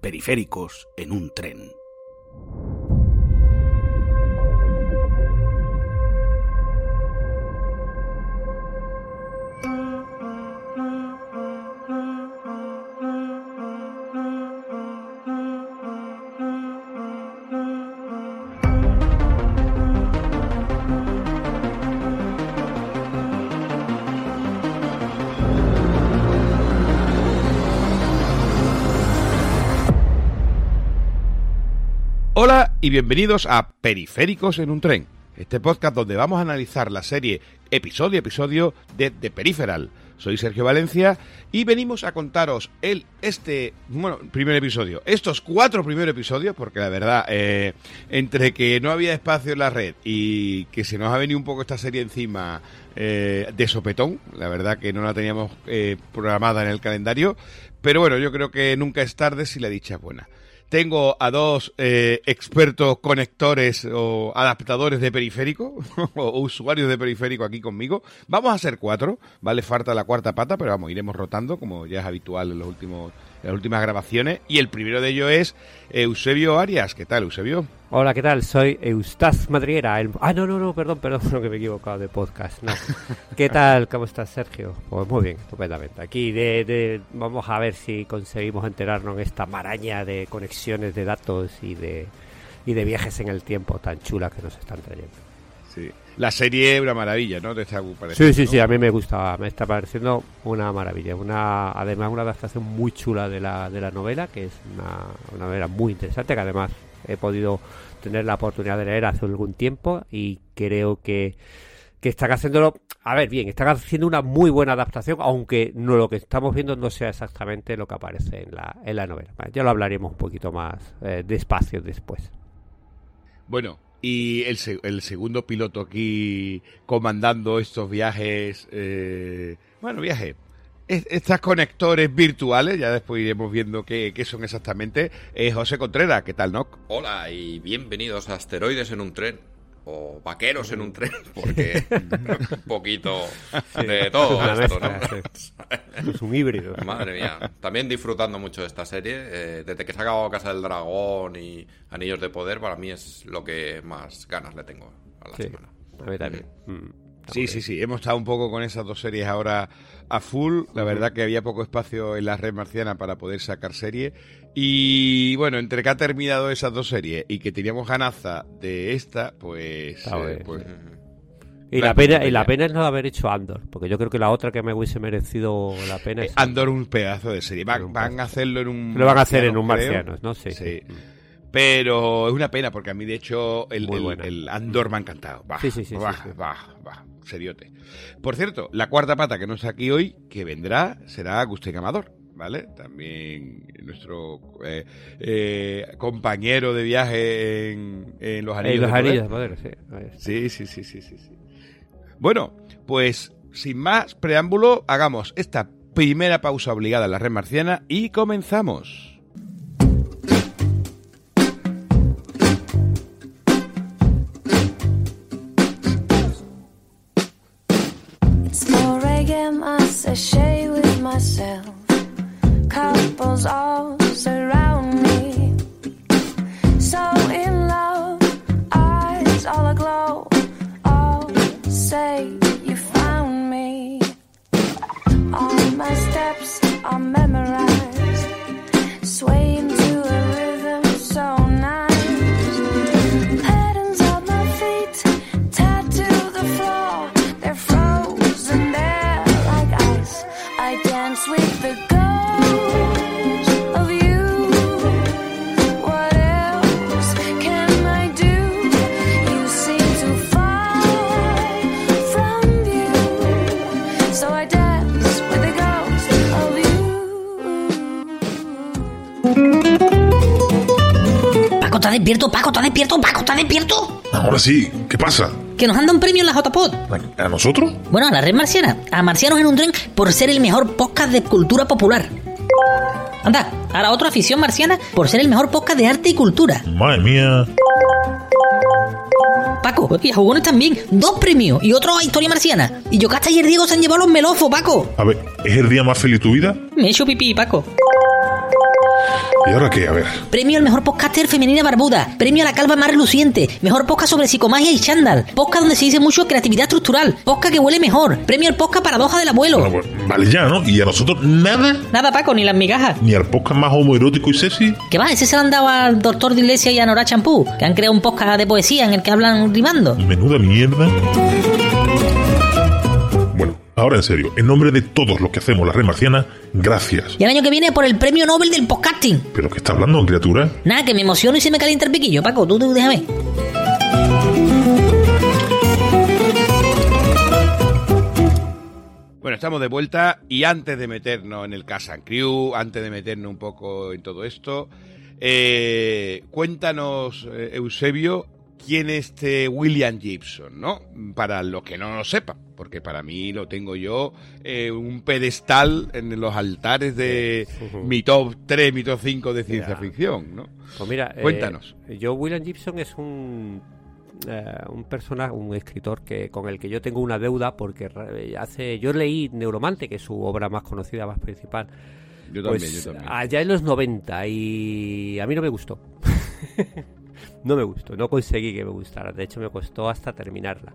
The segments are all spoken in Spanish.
periféricos en un tren. Y bienvenidos a Periféricos en un tren, este podcast donde vamos a analizar la serie episodio a episodio de The Peripheral. Soy Sergio Valencia y venimos a contaros el este bueno primer episodio, estos cuatro primeros episodios, porque la verdad eh, entre que no había espacio en la red y que se nos ha venido un poco esta serie encima eh, de sopetón, la verdad que no la teníamos eh, programada en el calendario, pero bueno yo creo que nunca es tarde si la dicha es buena. Tengo a dos eh, expertos conectores o adaptadores de periférico o usuarios de periférico aquí conmigo. Vamos a ser cuatro, vale, falta la cuarta pata, pero vamos, iremos rotando como ya es habitual en los últimos las últimas grabaciones. Y el primero de ellos es Eusebio Arias. ¿Qué tal, Eusebio? Hola, ¿qué tal? Soy Eustace Madriera. el- Ah, no, no, no, perdón, perdón, que me he equivocado de podcast. No. ¿Qué tal? ¿Cómo estás, Sergio? Pues muy bien, estupendamente. Aquí de, de- vamos a ver si conseguimos enterarnos en esta maraña de conexiones de datos y de, y de viajes en el tiempo tan chulas que nos están trayendo. Sí. La serie es una maravilla, ¿no? Te está Sí, sí, ¿no? sí, a mí me gusta, me está pareciendo una maravilla. Una, además, una adaptación muy chula de la, de la novela, que es una, una novela muy interesante, que además he podido tener la oportunidad de leer hace algún tiempo y creo que, que están haciéndolo, a ver, bien, están haciendo una muy buena adaptación, aunque no lo que estamos viendo no sea exactamente lo que aparece en la, en la novela. Vale, Ya lo hablaremos un poquito más eh, despacio después. Bueno, y el, se- el segundo piloto aquí comandando estos viajes, eh, bueno, viajes, es- estas conectores virtuales, ya después iremos viendo qué, qué son exactamente, es José Contreras, ¿qué tal, Noc? Hola y bienvenidos a Asteroides en un tren. O vaqueros en un tren, porque un poquito de todo Una esto, mezcla, ¿no? sí. Es un híbrido. Madre mía. También disfrutando mucho de esta serie. eh, desde que se ha acabado Casa del Dragón y Anillos de Poder, para mí es lo que más ganas le tengo a la Sí, semana. a mí también. Mm, está Sí, sí, sí, hemos estado un poco con esas dos series ahora a full. La verdad que había poco espacio en la red marciana para poder sacar serie. Y bueno, entre que ha terminado esas dos series y que teníamos ganaza de esta, pues... Eh, pues Y la, pena, y la pena es no haber hecho Andor, porque yo creo que la otra que me hubiese merecido la pena es Eh, Andor un pedazo de serie. Van, van a hacerlo en un. Lo van a hacer en marciano, un creo. marcianos, ¿no? Sí. Sí. Pero es una pena porque a mí, de hecho, el, el- Andor me ha encantado. Bah, Sí, sí, sí, sí, bah, sí. bah, bah, seriote. Por cierto, la cuarta pata que no está aquí hoy, que vendrá, será Agustín Amador. ¿Vale? También nuestro eh, eh, compañero de viaje en, en los anillos. los de poder. anillos de poder, sí. Sí, sí, sí, sí, sí, sí. Bueno, pues sin más preámbulo, hagamos esta primera pausa obligada en la red marciana y comenzamos. It's 4 a.m. I sashay with myself. Couples all surround me. So in love, eyes all aglow. All say you found me. All my steps are memorized. Despierto, Paco? ¿Estás despierto, Paco? ¿Estás despierto? Ahora sí, ¿qué pasa? Que nos un premio en la JPod. ¿A nosotros? Bueno, a la red marciana. A Marcianos en un tren por ser el mejor podcast de cultura popular. Anda, ahora otra afición marciana por ser el mejor podcast de arte y cultura. Madre mía. Paco, y a jugones también. Dos premios y otro a historia marciana. Y Yocasta y el Diego se han llevado los melofos, Paco. A ver, ¿es el día más feliz de tu vida? Me he hecho pipí, Paco. ¿Y ahora qué? A ver. Premio al mejor podcaster femenina barbuda. Premio a la calva más reluciente. Mejor podcast sobre psicomagia y chándal. Podcast donde se dice mucho creatividad estructural. Podcast que huele mejor. Premio al podcast paradoja del abuelo. Bueno, pues, vale ya, ¿no? ¿Y a nosotros nada? Nada, Paco, ni las migajas. ¿Ni al podcast más homoerótico y sexy? ¿Qué va? Ese se lo han dado al doctor de Iglesia y a Nora Champú, que han creado un podcast de poesía en el que hablan rimando. Menuda mierda. Ahora en serio, en nombre de todos los que hacemos la red marciana, gracias. Y el año que viene por el premio Nobel del podcasting. ¿Pero qué está hablando, criatura? Nada, que me emociono y se me calienta el piquillo, Paco. Tú, tú déjame. Bueno, estamos de vuelta y antes de meternos en el Cast and Crew, antes de meternos un poco en todo esto, eh, cuéntanos, eh, Eusebio, quién es este William Gibson, ¿no? Para los que no lo sepan, porque para mí lo tengo yo eh, un pedestal en los altares de mi top 3, mi top 5 de ciencia ficción, ¿no? Pues mira, eh, Cuéntanos. yo, William Gibson es un, eh, un personaje, un escritor que con el que yo tengo una deuda porque hace, yo leí Neuromante, que es su obra más conocida, más principal. Yo también, pues, yo también. Allá en los 90 y a mí no me gustó. no me gustó, no conseguí que me gustara. De hecho, me costó hasta terminarla.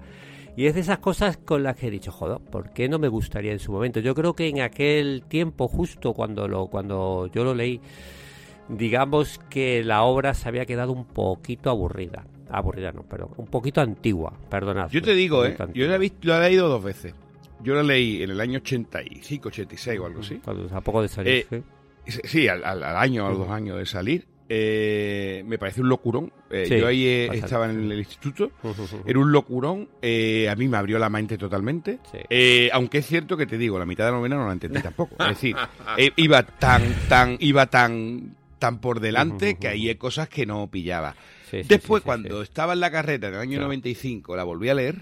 Y es de esas cosas con las que he dicho, joder, ¿por qué no me gustaría en su momento? Yo creo que en aquel tiempo, justo cuando, lo, cuando yo lo leí, digamos que la obra se había quedado un poquito aburrida. Aburrida no, pero un poquito antigua, perdonad. Yo te digo, ¿eh? Yo la he, visto- he leído dos veces. Yo lo leí en el año 85, 86 o algo así. Cuando a poco de salir, Eh, sí. Sí, al, al- al año, a los dos años de salir. Eh, me parece un locurón. Eh, Sí, yo ahí eh, estaba en el instituto. Era un locurón. a mí me abrió la mente totalmente. Aunque es cierto que te digo, la mitad de la novela no la entendí tampoco. Es decir, iba tan, tan, iba tan, tan por delante que ahí hay cosas que no pillaba. Sí, Después, cuando estaba en la carrera en el año Claro. 95, la volví a leer.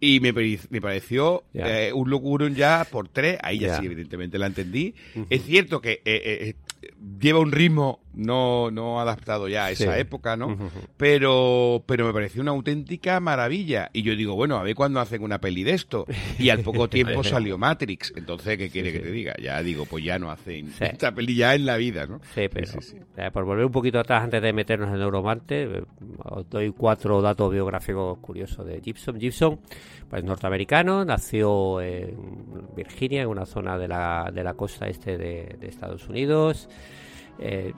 Y me, pare- me pareció eh, un locurón ya por tres. Ahí ya, sí, evidentemente la entendí. Es cierto que eh, eh, eh, lleva un ritmo no, no adaptado ya a esa Sí. época, ¿no? Pero, pero me pareció una auténtica maravilla. Y yo digo, bueno, a ver cuándo hacen una peli de esto. Y al poco tiempo salió Matrix. Entonces, ¿qué quiere que te diga? Ya digo, pues ya no hacen esta peli ya en la vida, ¿no? Sí, pero eh, por volver un poquito atrás antes de meternos en Neuromante, eh, os doy cuatro datos biográficos curiosos de Gibson. Gibson, pues norteamericano, nació en Virginia, en una zona de la, de la costa este de, de Estados Unidos. Eh,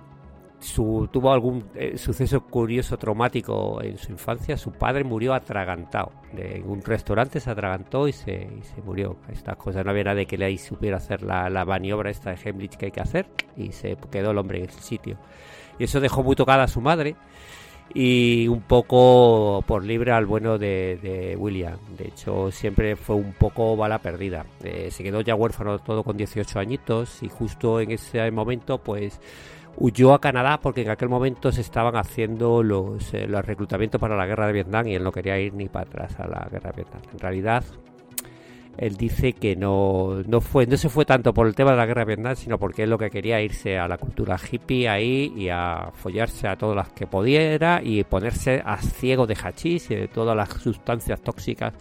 su- tuvo algún eh, suceso curioso, traumático en su infancia. Su padre murió atragantado. De- en un restaurante se atragantó y se, y se murió. Estas cosas no había nadie que le supiera hacer la, la maniobra esta de Heimlich que hay que hacer y se quedó el hombre en ese sitio. Y eso dejó muy tocada a su madre y un poco por libre al bueno de, de William. De hecho, siempre fue un poco bala perdida. Eh, se quedó ya huérfano todo con 18 añitos y justo en ese momento, pues huyó a Canadá porque en aquel momento se estaban haciendo los, eh, los reclutamientos para la guerra de Vietnam y él no quería ir ni para atrás a la guerra de Vietnam. En realidad, él dice que no, no fue no se fue tanto por el tema de la guerra de Vietnam, sino porque él lo que quería irse a la cultura hippie ahí y a follarse a todas las que pudiera y ponerse a ciego de hachís y de todas las sustancias tóxicas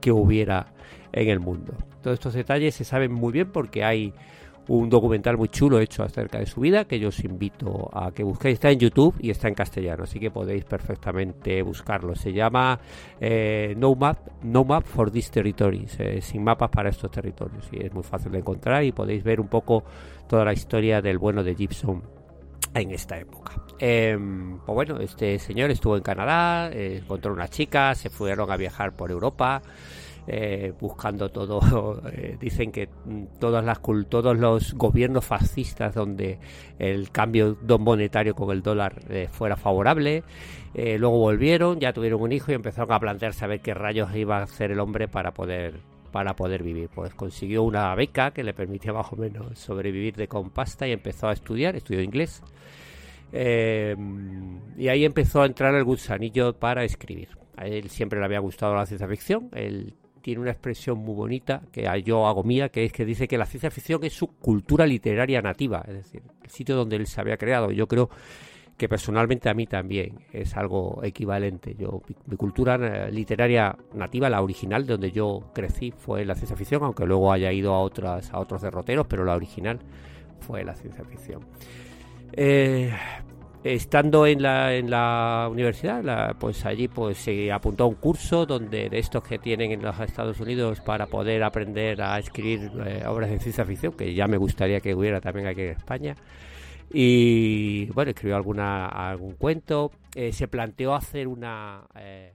que hubiera en el mundo. Todos estos detalles se saben muy bien porque hay un documental muy chulo hecho acerca de su vida que yo os invito a que busquéis. Está en YouTube y está en castellano, así que podéis perfectamente buscarlo. Se llama eh, no, Map, no Map for These Territories, eh, sin mapas para estos territorios. Y es muy fácil de encontrar y podéis ver un poco toda la historia del bueno de Gibson en esta época. Eh, pues bueno, este señor estuvo en Canadá, eh, encontró una chica, se fueron a viajar por Europa. Eh, buscando todo, eh, dicen que mm, todas las todos los gobiernos fascistas donde el cambio monetario con el dólar eh, fuera favorable, luego volvieron, ya tuvieron un hijo y empezaron a plantearse a ver qué rayos iba a hacer el hombre para poder para poder vivir. Pues consiguió una beca que le permitía más o menos sobrevivir de con pasta y empezó a estudiar, estudió inglés Eh, y ahí empezó a entrar el gusanillo para escribir. A él siempre le había gustado la ciencia ficción. Él tiene una expresión muy bonita que yo hago mía, que es que dice que la ciencia ficción es su cultura literaria nativa, es decir, el sitio donde él se había creado. Yo creo que personalmente a mí también es algo equivalente. Yo mi, cultura eh, literaria nativa, la original, de donde yo crecí, fue la ciencia ficción, aunque luego haya ido a otras a otros derroteros, pero la original fue la ciencia ficción. Eh, estando en la, en la universidad, pues allí pues se apuntó a un curso donde de estos que tienen en los Estados Unidos para poder aprender a escribir eh, obras de ciencia ficción, que ya me gustaría que hubiera también aquí en España. Y bueno, escribió alguna, algún cuento. Eh, se planteó hacer una... Eh,